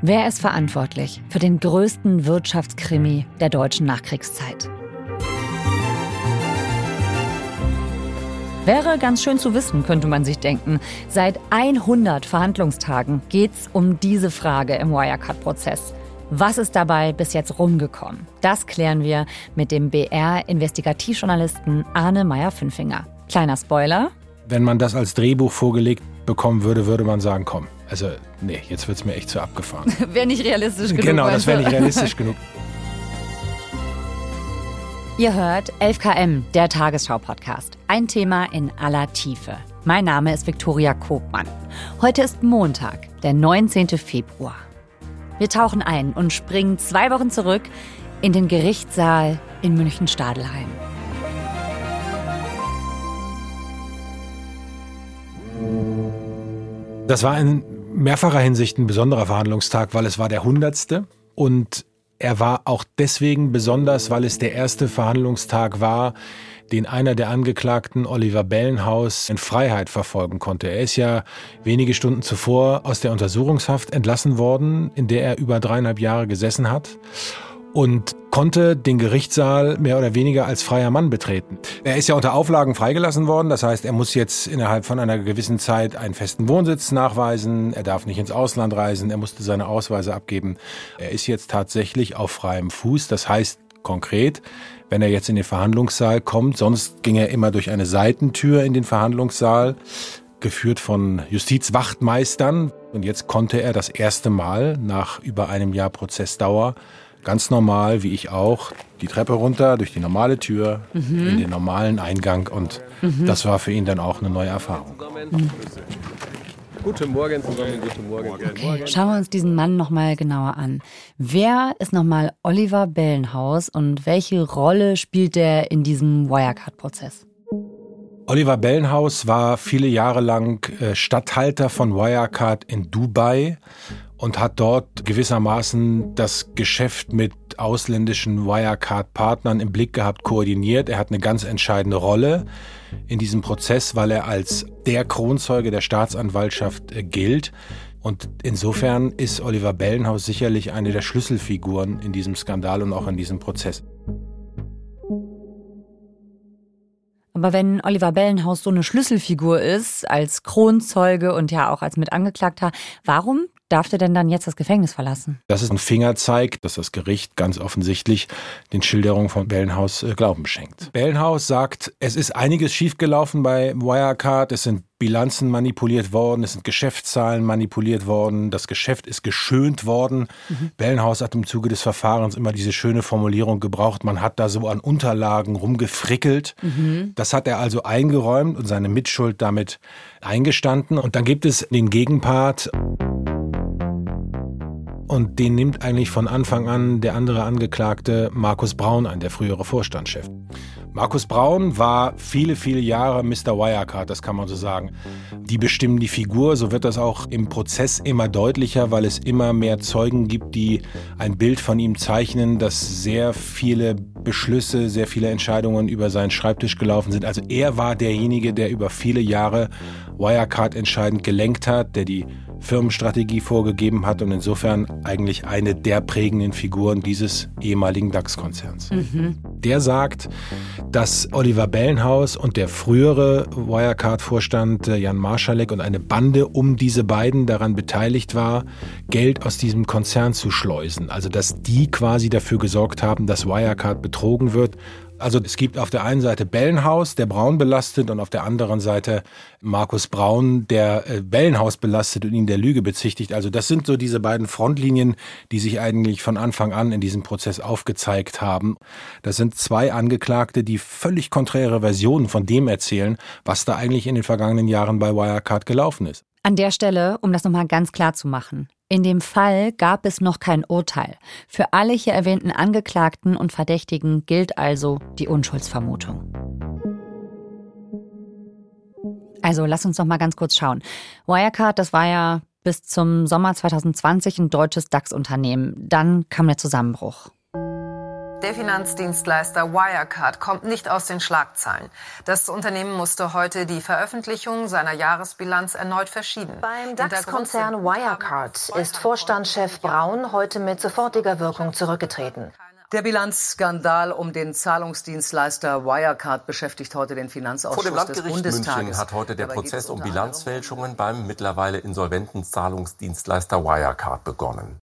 Wer ist verantwortlich für den größten Wirtschaftskrimi der deutschen Nachkriegszeit? Wäre ganz schön zu wissen, könnte man sich denken. Seit 100 Verhandlungstagen geht es um diese Frage im Wirecard-Prozess. Was ist dabei bis jetzt rumgekommen? Das klären wir mit dem BR-Investigativjournalisten Arne Meyer-Fünfinger. Kleiner Spoiler. Wenn man das als Drehbuch vorgelegt bekommen würde, würde man sagen, komm, also nee, jetzt wird es mir echt zu abgefahren. wäre nicht realistisch genug. Genau, das wäre nicht realistisch genug. Ihr hört 11KM, der Tagesschau-Podcast. Ein Thema in aller Tiefe. Mein Name ist Viktoria Kobmann. Heute ist Montag, der 19. Februar. Wir tauchen ein und springen zwei Wochen zurück in den Gerichtssaal in München-Stadelheim. Das war in mehrfacher Hinsicht ein besonderer Verhandlungstag, weil es war der hundertste und er war auch deswegen besonders, weil es der erste Verhandlungstag war, den einer der Angeklagten, Oliver Bellenhaus, in Freiheit verfolgen konnte. Er ist ja wenige Stunden zuvor aus der Untersuchungshaft entlassen worden, in der er über dreieinhalb Jahre gesessen hat und konnte den Gerichtssaal mehr oder weniger als freier Mann betreten. Er ist ja unter Auflagen freigelassen worden, das heißt, er muss jetzt innerhalb von einer gewissen Zeit einen festen Wohnsitz nachweisen, er darf nicht ins Ausland reisen, er musste seine Ausweise abgeben. Er ist jetzt tatsächlich auf freiem Fuß, das heißt konkret, wenn er jetzt in den Verhandlungssaal kommt, sonst ging er immer durch eine Seitentür in den Verhandlungssaal, geführt von Justizwachtmeistern. Und jetzt konnte er das erste Mal nach über einem Jahr Prozessdauer ganz normal, wie ich auch, die Treppe runter, durch die normale Tür, mhm. in den normalen Eingang. Und mhm. das war für ihn dann auch eine neue Erfahrung. Mhm. Guten Morgen zusammen, guten Morgen. Okay, schauen wir uns diesen Mann nochmal genauer an. Wer ist nochmal Oliver Bellenhaus und welche Rolle spielt er in diesem Wirecard-Prozess? Oliver Bellenhaus war viele Jahre lang äh, Statthalter von Wirecard in Dubai und hat dort gewissermaßen das Geschäft mit ausländischen Wirecard-Partnern im Blick gehabt, koordiniert. Er hat eine ganz entscheidende Rolle in diesem Prozess, weil er als der Kronzeuge der Staatsanwaltschaft äh, gilt. Und insofern ist Oliver Bellenhaus sicherlich eine der Schlüsselfiguren in diesem Skandal und auch in diesem Prozess. Aber wenn Oliver Bellenhaus so eine Schlüsselfigur ist, als Kronzeuge und ja auch als Mitangeklagter, warum darf der denn dann jetzt das Gefängnis verlassen? Das ist ein Fingerzeig, dass das Gericht ganz offensichtlich den Schilderungen von Bellenhaus äh, Glauben schenkt. Bellenhaus sagt, es ist einiges schiefgelaufen bei Wirecard, es sind Bilanzen manipuliert worden, es sind Geschäftszahlen manipuliert worden, das Geschäft ist geschönt worden. Mhm. Bellenhaus hat im Zuge des Verfahrens immer diese schöne Formulierung gebraucht, man hat da so an Unterlagen rumgefrickelt. Mhm. Das hat er also eingeräumt und seine Mitschuld damit eingestanden. Und dann gibt es den Gegenpart. Und den nimmt eigentlich von Anfang an der andere Angeklagte Markus Braun ein, der frühere Vorstandschef. Markus Braun war viele, viele Jahre Mr. Wirecard, das kann man so sagen. Die bestimmen die Figur, so wird das auch im Prozess immer deutlicher, weil es immer mehr Zeugen gibt, die ein Bild von ihm zeichnen, dass sehr viele Beschlüsse, sehr viele Entscheidungen über seinen Schreibtisch gelaufen sind. Also er war derjenige, der über viele Jahre Wirecard entscheidend gelenkt hat, der die Firmenstrategie vorgegeben hat und insofern eigentlich eine der prägenden Figuren dieses ehemaligen DAX-Konzerns. Mhm. Der sagt, dass Oliver Bellenhaus und der frühere Wirecard-Vorstand äh, Jan Marschalek und eine Bande um diese beiden daran beteiligt war, Geld aus diesem Konzern zu schleusen. Also dass die quasi dafür gesorgt haben, dass Wirecard betrogen wird also es gibt auf der einen Seite Bellenhaus, der Braun belastet, und auf der anderen Seite Markus Braun, der äh, Bellenhaus belastet und ihn der Lüge bezichtigt. Also das sind so diese beiden Frontlinien, die sich eigentlich von Anfang an in diesem Prozess aufgezeigt haben. Das sind zwei Angeklagte, die völlig konträre Versionen von dem erzählen, was da eigentlich in den vergangenen Jahren bei Wirecard gelaufen ist. An der Stelle, um das nochmal ganz klar zu machen. In dem Fall gab es noch kein Urteil. Für alle hier erwähnten Angeklagten und Verdächtigen gilt also die Unschuldsvermutung. Also lass uns noch mal ganz kurz schauen. Wirecard, das war ja bis zum Sommer 2020 ein deutsches DAX-Unternehmen. Dann kam der Zusammenbruch. Der Finanzdienstleister Wirecard kommt nicht aus den Schlagzeilen. Das Unternehmen musste heute die Veröffentlichung seiner Jahresbilanz erneut verschieben. Beim DAX-Konzern Wirecard ist Vorstandschef Braun heute mit sofortiger Wirkung zurückgetreten. Der Bilanzskandal um den Zahlungsdienstleister Wirecard beschäftigt heute den Finanzausschuss Vor dem Landgericht des Bundestages. München hat heute der Prozess um Bilanzfälschungen beim mittlerweile insolventen Zahlungsdienstleister Wirecard begonnen.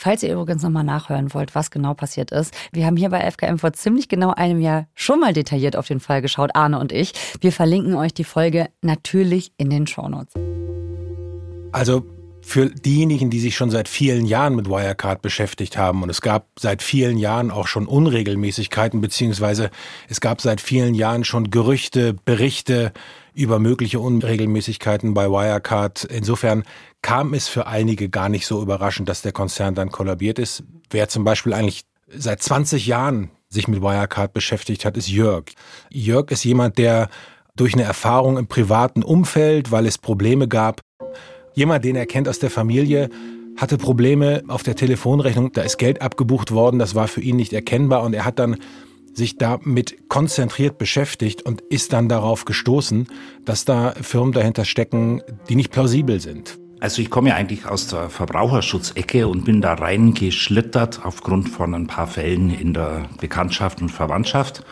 Falls ihr übrigens nochmal nachhören wollt, was genau passiert ist, wir haben hier bei FKM vor ziemlich genau einem Jahr schon mal detailliert auf den Fall geschaut, Arne und ich. Wir verlinken euch die Folge natürlich in den Shownotes. Also für diejenigen, die sich schon seit vielen Jahren mit Wirecard beschäftigt haben, und es gab seit vielen Jahren auch schon Unregelmäßigkeiten, beziehungsweise es gab seit vielen Jahren schon Gerüchte, Berichte über mögliche Unregelmäßigkeiten bei Wirecard. Insofern kam es für einige gar nicht so überraschend, dass der Konzern dann kollabiert ist. Wer zum Beispiel eigentlich seit 20 Jahren sich mit Wirecard beschäftigt hat, ist Jörg. Jörg ist jemand, der durch eine Erfahrung im privaten Umfeld, weil es Probleme gab, jemand, den er kennt aus der Familie, hatte Probleme auf der Telefonrechnung, da ist Geld abgebucht worden, das war für ihn nicht erkennbar und er hat dann sich damit konzentriert beschäftigt und ist dann darauf gestoßen, dass da Firmen dahinter stecken, die nicht plausibel sind. Also ich komme ja eigentlich aus der Verbraucherschutzecke und bin da reingeschlittert aufgrund von ein paar Fällen in der Bekanntschaft und Verwandtschaft.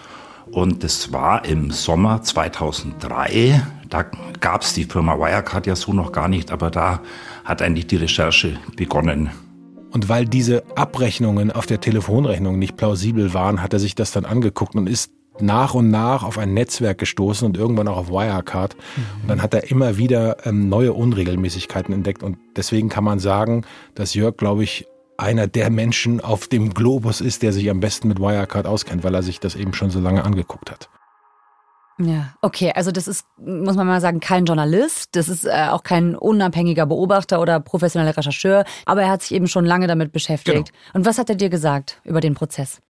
Und das war im Sommer 2003. Da gab es die Firma Wirecard ja so noch gar nicht, aber da hat eigentlich die Recherche begonnen. Und weil diese Abrechnungen auf der Telefonrechnung nicht plausibel waren, hat er sich das dann angeguckt und ist nach und nach auf ein Netzwerk gestoßen und irgendwann auch auf Wirecard. Mhm. Und dann hat er immer wieder ähm, neue Unregelmäßigkeiten entdeckt. Und deswegen kann man sagen, dass Jörg, glaube ich, einer der Menschen auf dem Globus ist, der sich am besten mit Wirecard auskennt, weil er sich das eben schon so lange angeguckt hat. Ja, okay, also das ist, muss man mal sagen, kein Journalist, das ist äh, auch kein unabhängiger Beobachter oder professioneller Rechercheur, aber er hat sich eben schon lange damit beschäftigt. Genau. Und was hat er dir gesagt über den Prozess?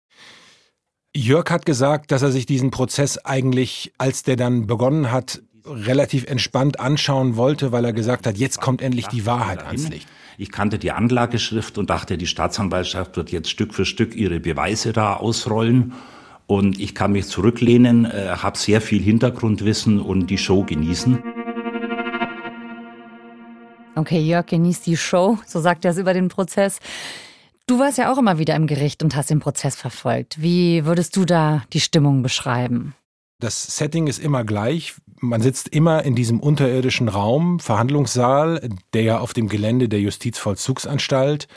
Jörg hat gesagt, dass er sich diesen Prozess eigentlich, als der dann begonnen hat, relativ entspannt anschauen wollte, weil er gesagt hat, jetzt kommt endlich die Wahrheit ans Licht. Ich kannte die Anlageschrift und dachte, die Staatsanwaltschaft wird jetzt Stück für Stück ihre Beweise da ausrollen. Und ich kann mich zurücklehnen, äh, habe sehr viel Hintergrundwissen und die Show genießen. Okay, Jörg genießt die Show, so sagt er es über den Prozess. Du warst ja auch immer wieder im Gericht und hast den Prozess verfolgt. Wie würdest du da die Stimmung beschreiben? Das Setting ist immer gleich. Man sitzt immer in diesem unterirdischen Raum, Verhandlungssaal, der ja auf dem Gelände der Justizvollzugsanstalt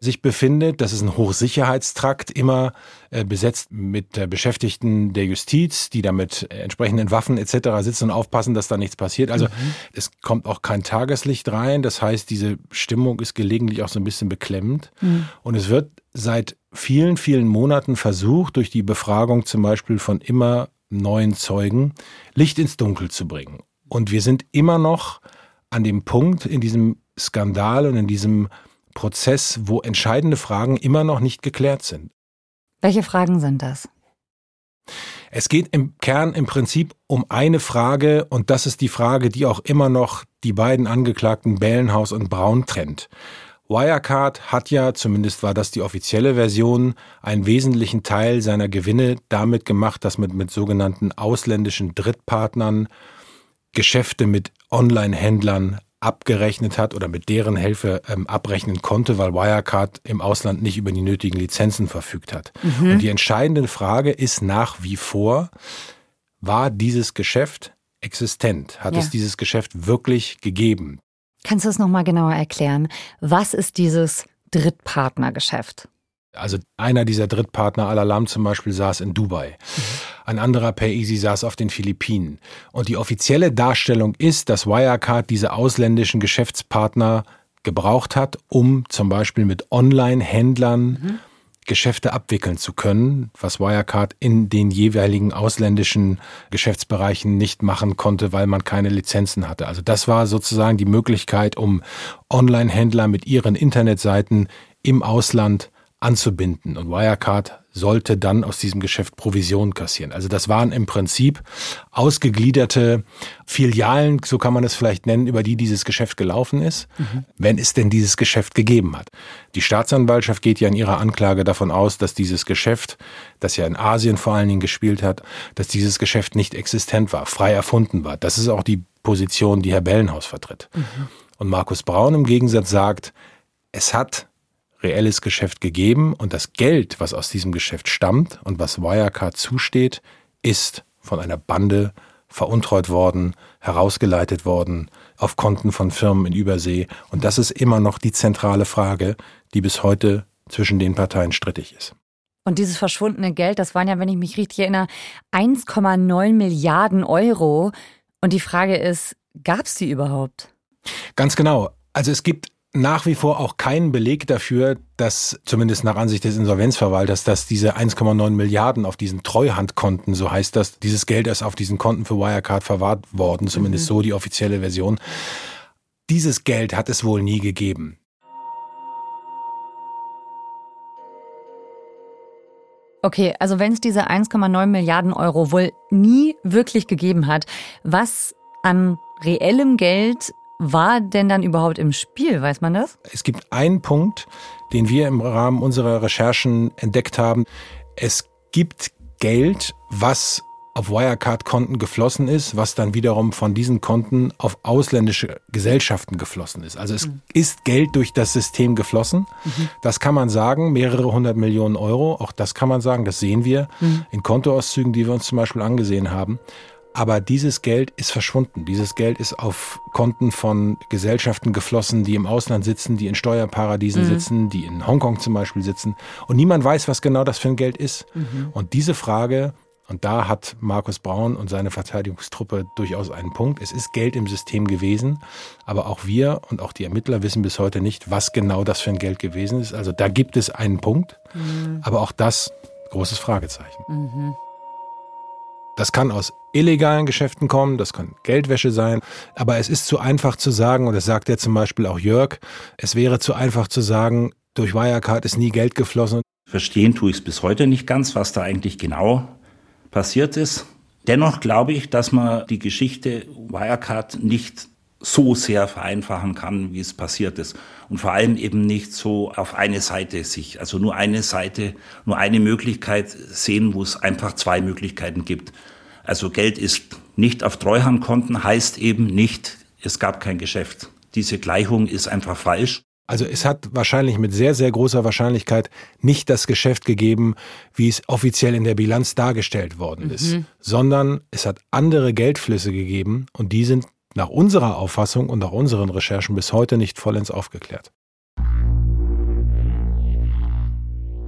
sich befindet. Das ist ein Hochsicherheitstrakt, immer äh, besetzt mit äh, Beschäftigten der Justiz, die da mit entsprechenden Waffen etc. sitzen und aufpassen, dass da nichts passiert. Also mhm. es kommt auch kein Tageslicht rein. Das heißt, diese Stimmung ist gelegentlich auch so ein bisschen beklemmend. Mhm. Und es wird seit vielen, vielen Monaten versucht, durch die Befragung zum Beispiel von immer neuen Zeugen Licht ins Dunkel zu bringen. Und wir sind immer noch an dem Punkt in diesem Skandal und in diesem Prozess, wo entscheidende Fragen immer noch nicht geklärt sind. Welche Fragen sind das? Es geht im Kern im Prinzip um eine Frage und das ist die Frage, die auch immer noch die beiden Angeklagten Bellenhaus und Braun trennt. Wirecard hat ja, zumindest war das die offizielle Version, einen wesentlichen Teil seiner Gewinne damit gemacht, dass man mit sogenannten ausländischen Drittpartnern Geschäfte mit Online-Händlern abgerechnet hat oder mit deren Hilfe ähm, abrechnen konnte, weil Wirecard im Ausland nicht über die nötigen Lizenzen verfügt hat. Mhm. Und die entscheidende Frage ist nach wie vor, war dieses Geschäft existent? Hat ja. es dieses Geschäft wirklich gegeben? Kannst du es nochmal genauer erklären? Was ist dieses Drittpartnergeschäft? Also einer dieser Drittpartner, Alalam zum Beispiel, saß in Dubai. Mhm. Ein anderer Paisi saß auf den Philippinen. Und die offizielle Darstellung ist, dass Wirecard diese ausländischen Geschäftspartner gebraucht hat, um zum Beispiel mit Online-Händlern mhm. Geschäfte abwickeln zu können, was Wirecard in den jeweiligen ausländischen Geschäftsbereichen nicht machen konnte, weil man keine Lizenzen hatte. Also das war sozusagen die Möglichkeit, um Online-Händler mit ihren Internetseiten im Ausland anzubinden. Und Wirecard sollte dann aus diesem Geschäft Provision kassieren. Also das waren im Prinzip ausgegliederte Filialen, so kann man es vielleicht nennen, über die dieses Geschäft gelaufen ist, mhm. wenn es denn dieses Geschäft gegeben hat. Die Staatsanwaltschaft geht ja in ihrer Anklage davon aus, dass dieses Geschäft, das ja in Asien vor allen Dingen gespielt hat, dass dieses Geschäft nicht existent war, frei erfunden war. Das ist auch die Position, die Herr Bellenhaus vertritt. Mhm. Und Markus Braun im Gegensatz sagt, es hat reelles Geschäft gegeben und das Geld, was aus diesem Geschäft stammt und was Wirecard zusteht, ist von einer Bande veruntreut worden, herausgeleitet worden auf Konten von Firmen in Übersee. Und das ist immer noch die zentrale Frage, die bis heute zwischen den Parteien strittig ist. Und dieses verschwundene Geld, das waren ja, wenn ich mich richtig erinnere, 1,9 Milliarden Euro. Und die Frage ist, gab es die überhaupt? Ganz genau. Also es gibt nach wie vor auch keinen Beleg dafür, dass zumindest nach Ansicht des Insolvenzverwalters, dass diese 1,9 Milliarden auf diesen Treuhandkonten, so heißt das, dieses Geld ist auf diesen Konten für Wirecard verwahrt worden, zumindest mhm. so die offizielle Version. Dieses Geld hat es wohl nie gegeben. Okay, also wenn es diese 1,9 Milliarden Euro wohl nie wirklich gegeben hat, was an reellem Geld war denn dann überhaupt im Spiel? Weiß man das? Es gibt einen Punkt, den wir im Rahmen unserer Recherchen entdeckt haben. Es gibt Geld, was auf Wirecard-Konten geflossen ist, was dann wiederum von diesen Konten auf ausländische Gesellschaften geflossen ist. Also es mhm. ist Geld durch das System geflossen. Mhm. Das kann man sagen, mehrere hundert Millionen Euro. Auch das kann man sagen, das sehen wir mhm. in Kontoauszügen, die wir uns zum Beispiel angesehen haben. Aber dieses Geld ist verschwunden. Dieses Geld ist auf Konten von Gesellschaften geflossen, die im Ausland sitzen, die in Steuerparadiesen mhm. sitzen, die in Hongkong zum Beispiel sitzen. Und niemand weiß, was genau das für ein Geld ist. Mhm. Und diese Frage, und da hat Markus Braun und seine Verteidigungstruppe durchaus einen Punkt. Es ist Geld im System gewesen, aber auch wir und auch die Ermittler wissen bis heute nicht, was genau das für ein Geld gewesen ist. Also da gibt es einen Punkt, mhm. aber auch das großes Fragezeichen. Das kann aus illegalen Geschäften kommen, das kann Geldwäsche sein, aber es ist zu einfach zu sagen, und das sagt ja zum Beispiel auch Jörg, es wäre zu einfach zu sagen, durch Wirecard ist nie Geld geflossen. Verstehen tue ich es bis heute nicht ganz, was da eigentlich genau passiert ist. Dennoch glaube ich, dass man die Geschichte Wirecard nicht so sehr vereinfachen kann, wie es passiert ist. Und vor allem eben nicht so auf eine Seite sich, also nur eine Seite, nur eine Möglichkeit sehen, wo es einfach zwei Möglichkeiten gibt. Also Geld ist nicht auf Treuhandkonten, heißt eben nicht, es gab kein Geschäft. Diese Gleichung ist einfach falsch. Also es hat wahrscheinlich mit sehr, sehr großer Wahrscheinlichkeit nicht das Geschäft gegeben, wie es offiziell in der Bilanz dargestellt worden ist, mhm. sondern es hat andere Geldflüsse gegeben und die sind nach unserer Auffassung und nach unseren Recherchen bis heute nicht vollends aufgeklärt.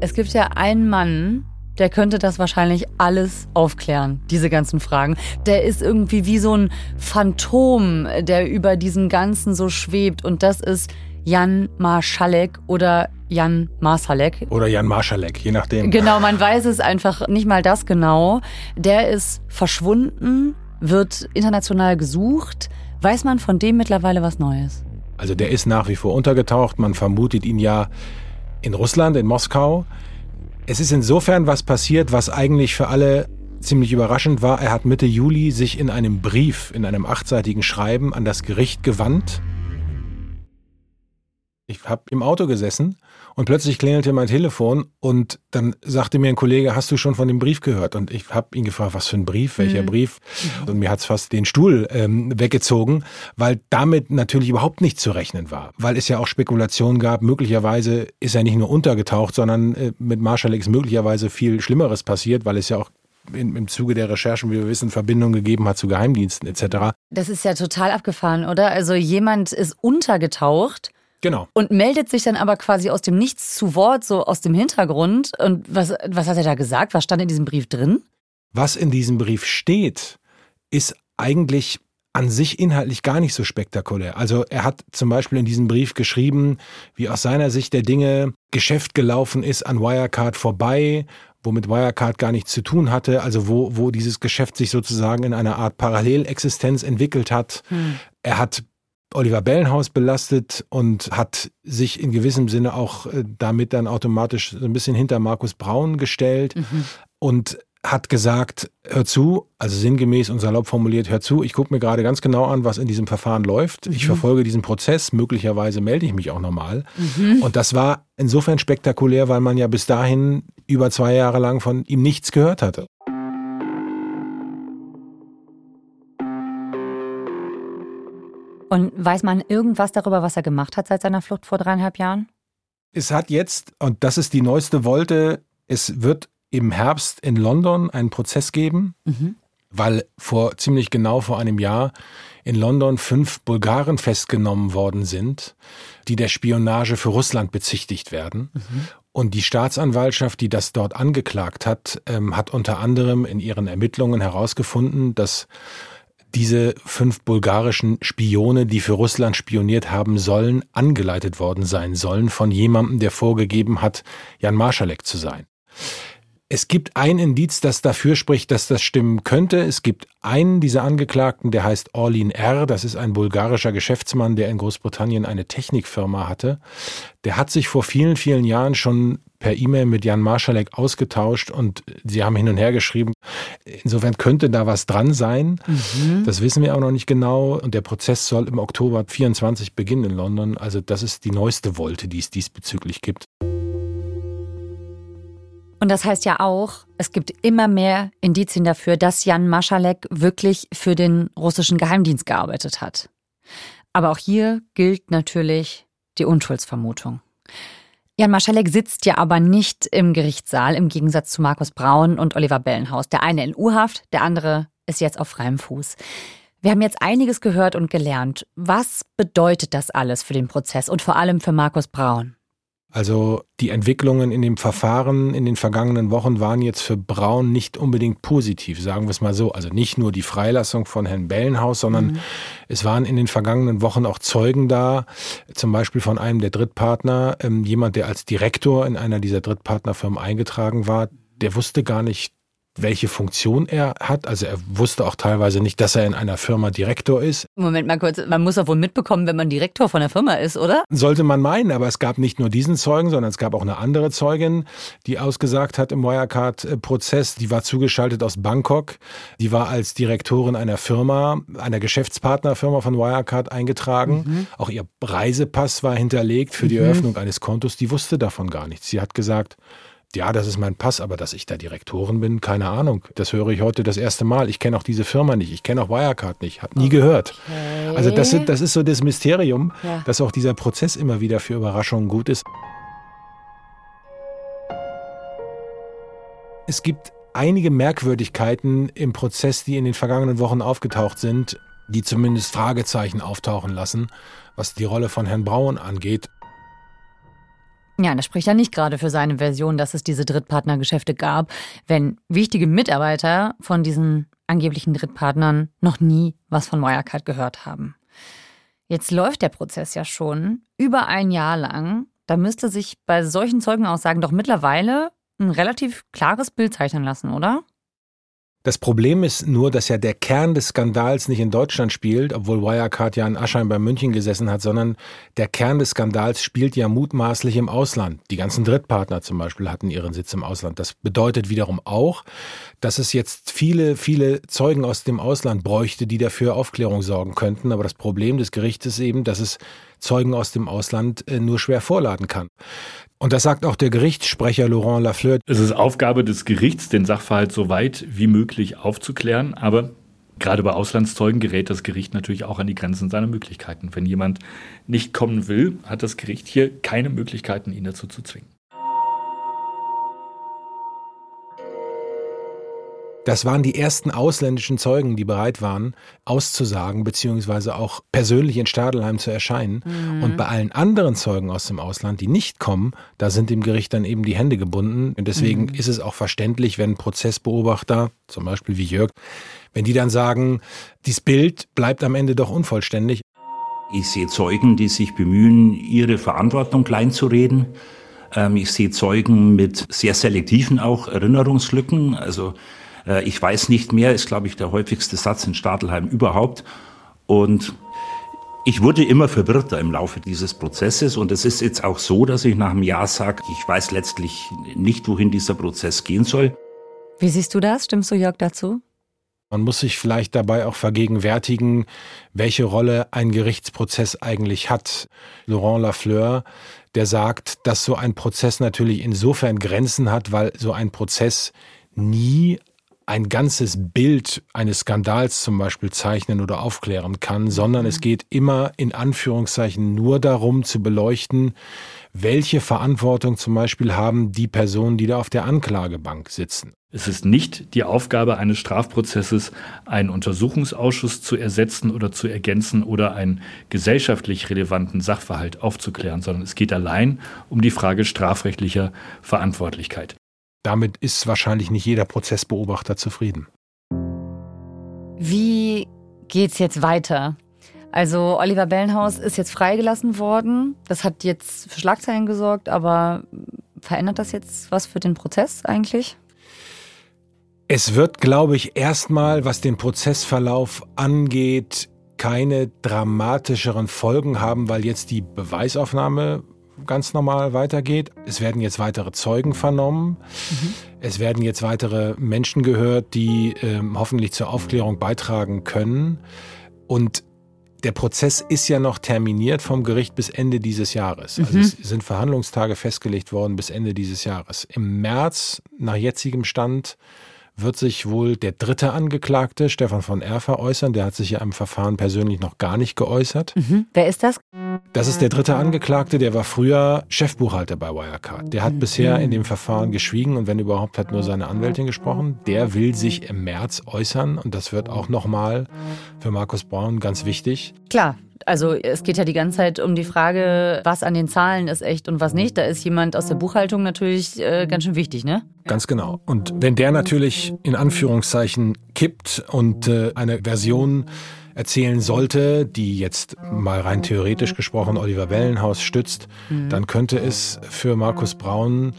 Es gibt ja einen Mann, der könnte das wahrscheinlich alles aufklären, diese ganzen Fragen. Der ist irgendwie wie so ein Phantom, der über diesem Ganzen so schwebt. Und das ist Jan Marschalek oder Jan Marsalek. Oder Jan Marschalek, je nachdem. Genau, man weiß es einfach nicht mal das genau. Der ist verschwunden, wird international gesucht. Weiß man von dem mittlerweile was Neues? Also der ist nach wie vor untergetaucht. Man vermutet ihn ja in Russland, in Moskau. Es ist insofern was passiert, was eigentlich für alle ziemlich überraschend war. Er hat Mitte Juli sich in einem Brief, in einem achtseitigen Schreiben an das Gericht gewandt ich habe im Auto gesessen und plötzlich klingelte mein Telefon und dann sagte mir ein Kollege, hast du schon von dem Brief gehört? Und ich habe ihn gefragt, was für ein Brief, welcher mhm. Brief? Und mir hat's fast den Stuhl ähm, weggezogen, weil damit natürlich überhaupt nicht zu rechnen war. Weil es ja auch Spekulationen gab, möglicherweise ist er nicht nur untergetaucht, sondern äh, mit Marshall ist möglicherweise viel Schlimmeres passiert, weil es ja auch in, im Zuge der Recherchen, wie wir wissen, Verbindungen gegeben hat zu Geheimdiensten etc. Das ist ja total abgefahren, oder? Also jemand ist untergetaucht Genau. Und meldet sich dann aber quasi aus dem Nichts zu Wort, so aus dem Hintergrund. Und was, was hat er da gesagt? Was stand in diesem Brief drin? Was in diesem Brief steht, ist eigentlich an sich inhaltlich gar nicht so spektakulär. Also er hat zum Beispiel in diesem Brief geschrieben, wie aus seiner Sicht der Dinge Geschäft gelaufen ist an Wirecard vorbei, womit Wirecard gar nichts zu tun hatte, also wo, wo dieses Geschäft sich sozusagen in einer Art Parallelexistenz entwickelt hat. Hm. Er hat Oliver Bellenhaus belastet und hat sich in gewissem Sinne auch äh, damit dann automatisch so ein bisschen hinter Markus Braun gestellt mhm. und hat gesagt, hör zu, also sinngemäß und salopp formuliert, hör zu, ich gucke mir gerade ganz genau an, was in diesem Verfahren läuft. Mhm. Ich verfolge diesen Prozess, möglicherweise melde ich mich auch nochmal. Mhm. Und das war insofern spektakulär, weil man ja bis dahin über zwei Jahre lang von ihm nichts gehört hatte. Und weiß man irgendwas darüber, was er gemacht hat seit seiner Flucht vor dreieinhalb Jahren? Es hat jetzt, und das ist die neueste Wolte, es wird im Herbst in London einen Prozess geben, mhm. weil vor ziemlich genau vor einem Jahr in London fünf Bulgaren festgenommen worden sind, die der Spionage für Russland bezichtigt werden. Mhm. Und die Staatsanwaltschaft, die das dort angeklagt hat, ähm, hat unter anderem in ihren Ermittlungen herausgefunden, dass diese fünf bulgarischen Spione, die für Russland spioniert haben sollen, angeleitet worden sein sollen von jemandem, der vorgegeben hat, Jan Marschalek zu sein. Es gibt ein Indiz, das dafür spricht, dass das stimmen könnte. Es gibt einen dieser Angeklagten, der heißt Orlin R. Das ist ein bulgarischer Geschäftsmann, der in Großbritannien eine Technikfirma hatte. Der hat sich vor vielen, vielen Jahren schon per E-Mail mit Jan Marschalek ausgetauscht und sie haben hin und her geschrieben. Insofern könnte da was dran sein. Mhm. Das wissen wir auch noch nicht genau. Und der Prozess soll im Oktober 24 beginnen in London. Also das ist die neueste Wolte, die es diesbezüglich gibt. Und das heißt ja auch, es gibt immer mehr Indizien dafür, dass Jan Maschalek wirklich für den russischen Geheimdienst gearbeitet hat. Aber auch hier gilt natürlich die Unschuldsvermutung. Jan Maschalek sitzt ja aber nicht im Gerichtssaal, im Gegensatz zu Markus Braun und Oliver Bellenhaus. Der eine in U-Haft, der andere ist jetzt auf freiem Fuß. Wir haben jetzt einiges gehört und gelernt. Was bedeutet das alles für den Prozess und vor allem für Markus Braun? Also die Entwicklungen in dem Verfahren in den vergangenen Wochen waren jetzt für Braun nicht unbedingt positiv, sagen wir es mal so. Also nicht nur die Freilassung von Herrn Bellenhaus, sondern mhm. es waren in den vergangenen Wochen auch Zeugen da, zum Beispiel von einem der Drittpartner, ähm, jemand, der als Direktor in einer dieser Drittpartnerfirmen eingetragen war, der wusste gar nicht, welche Funktion er hat. Also er wusste auch teilweise nicht, dass er in einer Firma Direktor ist. Moment mal kurz, man muss doch wohl mitbekommen, wenn man Direktor von der Firma ist, oder? Sollte man meinen, aber es gab nicht nur diesen Zeugen, sondern es gab auch eine andere Zeugin, die ausgesagt hat im Wirecard-Prozess. Die war zugeschaltet aus Bangkok. Die war als Direktorin einer Firma, einer Geschäftspartnerfirma von Wirecard eingetragen. Mhm. Auch ihr Reisepass war hinterlegt für die mhm. Eröffnung eines Kontos. Die wusste davon gar nichts. Sie hat gesagt, ja, das ist mein Pass, aber dass ich da Direktorin bin, keine Ahnung. Das höre ich heute das erste Mal. Ich kenne auch diese Firma nicht. Ich kenne auch Wirecard nicht. Hab nie gehört. Okay. Also das, das ist so das Mysterium, ja. dass auch dieser Prozess immer wieder für Überraschungen gut ist. Es gibt einige Merkwürdigkeiten im Prozess, die in den vergangenen Wochen aufgetaucht sind, die zumindest Fragezeichen auftauchen lassen, was die Rolle von Herrn Braun angeht. Ja, das spricht ja nicht gerade für seine Version, dass es diese Drittpartnergeschäfte gab, wenn wichtige Mitarbeiter von diesen angeblichen Drittpartnern noch nie was von Wirecard gehört haben. Jetzt läuft der Prozess ja schon über ein Jahr lang. Da müsste sich bei solchen Zeugenaussagen doch mittlerweile ein relativ klares Bild zeichnen lassen, oder? Das Problem ist nur, dass ja der Kern des Skandals nicht in Deutschland spielt, obwohl Wirecard ja in Aschheim bei München gesessen hat, sondern der Kern des Skandals spielt ja mutmaßlich im Ausland. Die ganzen Drittpartner zum Beispiel hatten ihren Sitz im Ausland. Das bedeutet wiederum auch, dass es jetzt viele, viele Zeugen aus dem Ausland bräuchte, die dafür Aufklärung sorgen könnten. Aber das Problem des Gerichts ist eben, dass es Zeugen aus dem Ausland äh, nur schwer vorladen kann. Und das sagt auch der Gerichtssprecher Laurent Lafleur. Es ist Aufgabe des Gerichts, den Sachverhalt so weit wie möglich aufzuklären, aber gerade bei Auslandszeugen gerät das Gericht natürlich auch an die Grenzen seiner Möglichkeiten. Wenn jemand nicht kommen will, hat das Gericht hier keine Möglichkeiten, ihn dazu zu zwingen. Das waren die ersten ausländischen Zeugen, die bereit waren, auszusagen, beziehungsweise auch persönlich in Stadelheim zu erscheinen. Mhm. Und bei allen anderen Zeugen aus dem Ausland, die nicht kommen, da sind dem Gericht dann eben die Hände gebunden. Und deswegen mhm. ist es auch verständlich, wenn Prozessbeobachter, zum Beispiel wie Jörg, wenn die dann sagen, dieses Bild bleibt am Ende doch unvollständig. Ich sehe Zeugen, die sich bemühen, ihre Verantwortung kleinzureden. Ähm, ich sehe Zeugen mit sehr selektiven auch Erinnerungslücken. Also äh, ich weiß nicht mehr, ist, glaube ich, der häufigste Satz in Stadelheim überhaupt. Und Ich wurde immer verwirrter im Laufe dieses Prozesses und es ist jetzt auch so, dass ich nach einem Jahr sage, ich weiß letztlich nicht, wohin dieser Prozess gehen soll. Wie siehst du das? Stimmst du Jörg dazu? Man muss sich vielleicht dabei auch vergegenwärtigen, welche Rolle ein Gerichtsprozess eigentlich hat. Laurent Lafleur, der sagt, dass so ein Prozess natürlich insofern Grenzen hat, weil so ein Prozess nie ein ganzes Bild eines Skandals zum Beispiel zeichnen oder aufklären kann, sondern es geht immer in Anführungszeichen nur darum zu beleuchten, welche Verantwortung zum Beispiel haben die Personen, die da auf der Anklagebank sitzen. Es ist nicht die Aufgabe eines Strafprozesses, einen Untersuchungsausschuss zu ersetzen oder zu ergänzen oder einen gesellschaftlich relevanten Sachverhalt aufzuklären, sondern es geht allein um die Frage strafrechtlicher Verantwortlichkeit. Damit ist wahrscheinlich nicht jeder Prozessbeobachter zufrieden. Wie geht's jetzt weiter? Also Oliver Bellenhaus ist jetzt freigelassen worden. Das hat jetzt für Schlagzeilen gesorgt, aber verändert das jetzt was für den Prozess eigentlich? Es wird, glaube ich, erstmal, was den Prozessverlauf angeht, keine dramatischeren Folgen haben, weil jetzt die Beweisaufnahme ganz normal weitergeht. Es werden jetzt weitere Zeugen vernommen. Mhm. Es werden jetzt weitere Menschen gehört, die ähm, hoffentlich zur Aufklärung beitragen können. Und der Prozess ist ja noch terminiert vom Gericht bis Ende dieses Jahres. Also mhm. es sind Verhandlungstage festgelegt worden bis Ende dieses Jahres. Im März, nach jetzigem Stand, wird sich wohl der dritte Angeklagte, Stefan von Erfer, äußern. Der hat sich ja im Verfahren persönlich noch gar nicht geäußert. Mhm. Wer ist das? Das ist der dritte Angeklagte, der war früher Chefbuchhalter bei Wirecard. Der hat bisher in dem Verfahren geschwiegen und wenn überhaupt hat nur seine Anwältin gesprochen. Der will sich im März äußern und das wird auch nochmal für Markus Braun ganz wichtig. Klar, also es geht ja die ganze Zeit um die Frage, was an den Zahlen ist echt und was nicht. Da ist jemand aus der Buchhaltung natürlich äh, ganz schön wichtig, ne? Ganz genau. Und wenn der natürlich in Anführungszeichen kippt und äh, eine Version erzählen sollte, die jetzt mal rein theoretisch gesprochen Oliver Wellenhaus stützt, mhm. dann könnte es für Markus Braun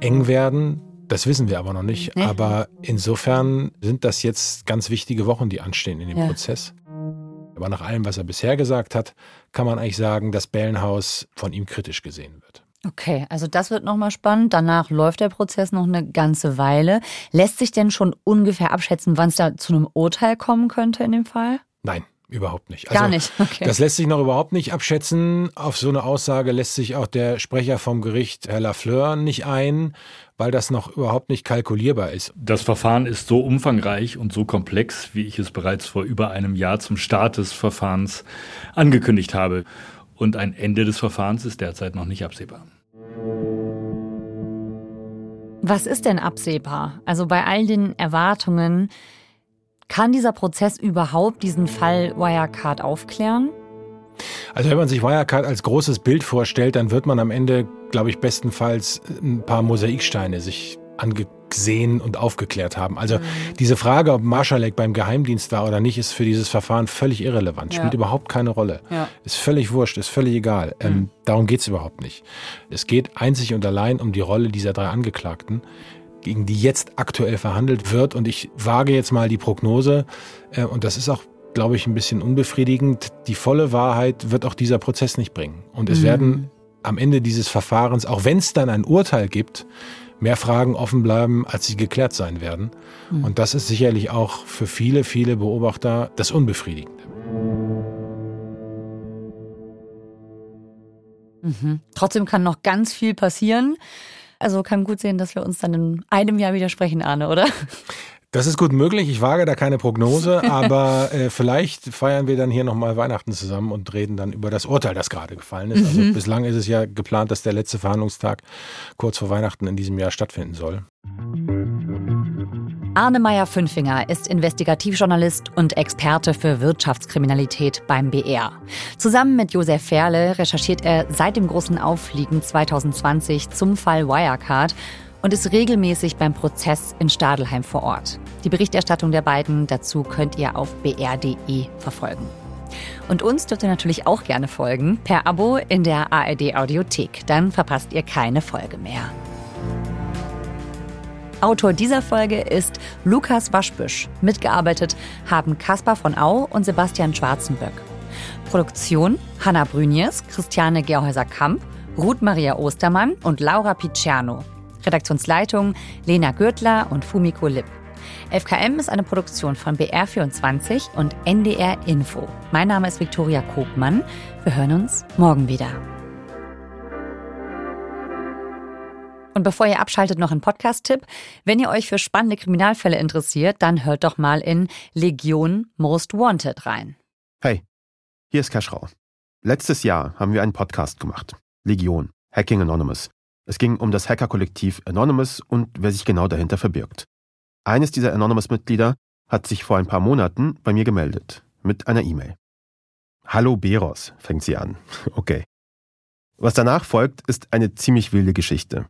eng werden. Das wissen wir aber noch nicht. Nee. Aber insofern sind das jetzt ganz wichtige Wochen, die anstehen in dem ja. Prozess. Aber nach allem, was er bisher gesagt hat, kann man eigentlich sagen, dass Bellenhaus von ihm kritisch gesehen wird. Okay, also das wird nochmal spannend. Danach läuft der Prozess noch eine ganze Weile. Lässt sich denn schon ungefähr abschätzen, wann es da zu einem Urteil kommen könnte in dem Fall? Nein, Überhaupt nicht. Also, Gar nicht. Okay. Das lässt sich noch überhaupt nicht abschätzen. Auf so eine Aussage lässt sich auch der Sprecher vom Gericht, Herr Lafleur, nicht ein, weil das noch überhaupt nicht kalkulierbar ist. Das Verfahren ist so umfangreich und so komplex, wie ich es bereits vor über einem Jahr zum Start des Verfahrens angekündigt habe. Und ein Ende des Verfahrens ist derzeit noch nicht absehbar. Was ist denn absehbar? Also bei all den Erwartungen, kann dieser Prozess überhaupt diesen Fall Wirecard aufklären? Also wenn man sich Wirecard als großes Bild vorstellt, dann wird man am Ende, glaube ich, bestenfalls ein paar Mosaiksteine sich angesehen und aufgeklärt haben. Also mhm. diese Frage, ob Marschalek beim Geheimdienst war oder nicht, ist für dieses Verfahren völlig irrelevant, spielt ja. überhaupt keine Rolle. Ja. Ist völlig wurscht, ist völlig egal. Ähm, mhm. Ähm, darum geht es überhaupt nicht. Es geht einzig und allein um die Rolle dieser drei Angeklagten, gegen die jetzt aktuell verhandelt wird. Und ich wage jetzt mal die Prognose, äh, und das ist auch, glaube ich, ein bisschen unbefriedigend, die volle Wahrheit wird auch dieser Prozess nicht bringen. Und es mhm. werden am Ende dieses Verfahrens, auch wenn es dann ein Urteil gibt, mehr Fragen offen bleiben, als sie geklärt sein werden. Mhm. Und das ist sicherlich auch für viele, viele Beobachter das Unbefriedigende. Mhm. Trotzdem kann noch ganz viel passieren. Also kann gut sehen, dass wir uns dann in einem Jahr widersprechen, Arne, oder? Das ist gut möglich. Ich wage da keine Prognose, aber äh, vielleicht feiern wir dann hier nochmal Weihnachten zusammen und reden dann über das Urteil, das gerade gefallen ist. Also mhm. bislang ist es ja geplant, dass der letzte Verhandlungstag kurz vor Weihnachten in diesem Jahr stattfinden soll. Arne Meyer-Fünfinger ist Investigativjournalist und Experte für Wirtschaftskriminalität beim BR. Zusammen mit Josef Ferle recherchiert er seit dem großen Auffliegen 2020 zum Fall Wirecard und ist regelmäßig beim Prozess in Stadelheim vor Ort. Die Berichterstattung der beiden dazu könnt ihr auf br.de verfolgen. Und uns dürft ihr natürlich auch gerne folgen per Abo in der ARD Audiothek. Dann verpasst ihr keine Folge mehr. Autor dieser Folge ist Lukas Waschbüsch. Mitgearbeitet haben Caspar von Au und Sebastian Schwarzenböck. Produktion Hanna Brünjes, Christiane Gerhäuser-Kamp, Ruth Maria Ostermann und Laura Picciano. Redaktionsleitung Lena Gürtler und Fumiko Lipp. FKM ist eine Produktion von BR24 und NDR Info. Mein Name ist Viktoria Kobmann. Wir hören uns morgen wieder. Und bevor ihr abschaltet, noch ein Podcast-Tipp. Wenn ihr euch für spannende Kriminalfälle interessiert, dann hört doch mal in Legion Most Wanted rein. Hey, hier ist Keschrau. Letztes Jahr haben wir einen Podcast gemacht. Legion, Hacking Anonymous. Es ging um das Hacker-Kollektiv Anonymous und wer sich genau dahinter verbirgt. Eines dieser Anonymous-Mitglieder hat sich vor ein paar Monaten bei mir gemeldet. Mit einer E-Mail. Hallo Beros, fängt sie an. Okay. Was danach folgt, ist eine ziemlich wilde Geschichte.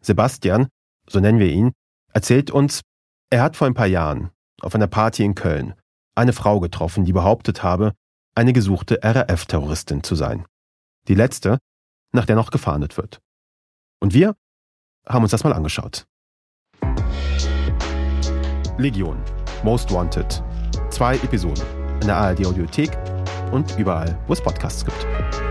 Sebastian, so nennen wir ihn, erzählt uns, er hat vor ein paar Jahren auf einer Party in Köln eine Frau getroffen, die behauptet habe, eine gesuchte RAF-Terroristin zu sein. Die letzte, nach der noch gefahndet wird. Und wir haben uns das mal angeschaut. Legion, Most Wanted. Zwei Episoden in der ARD Audiothek und überall, wo es Podcasts gibt.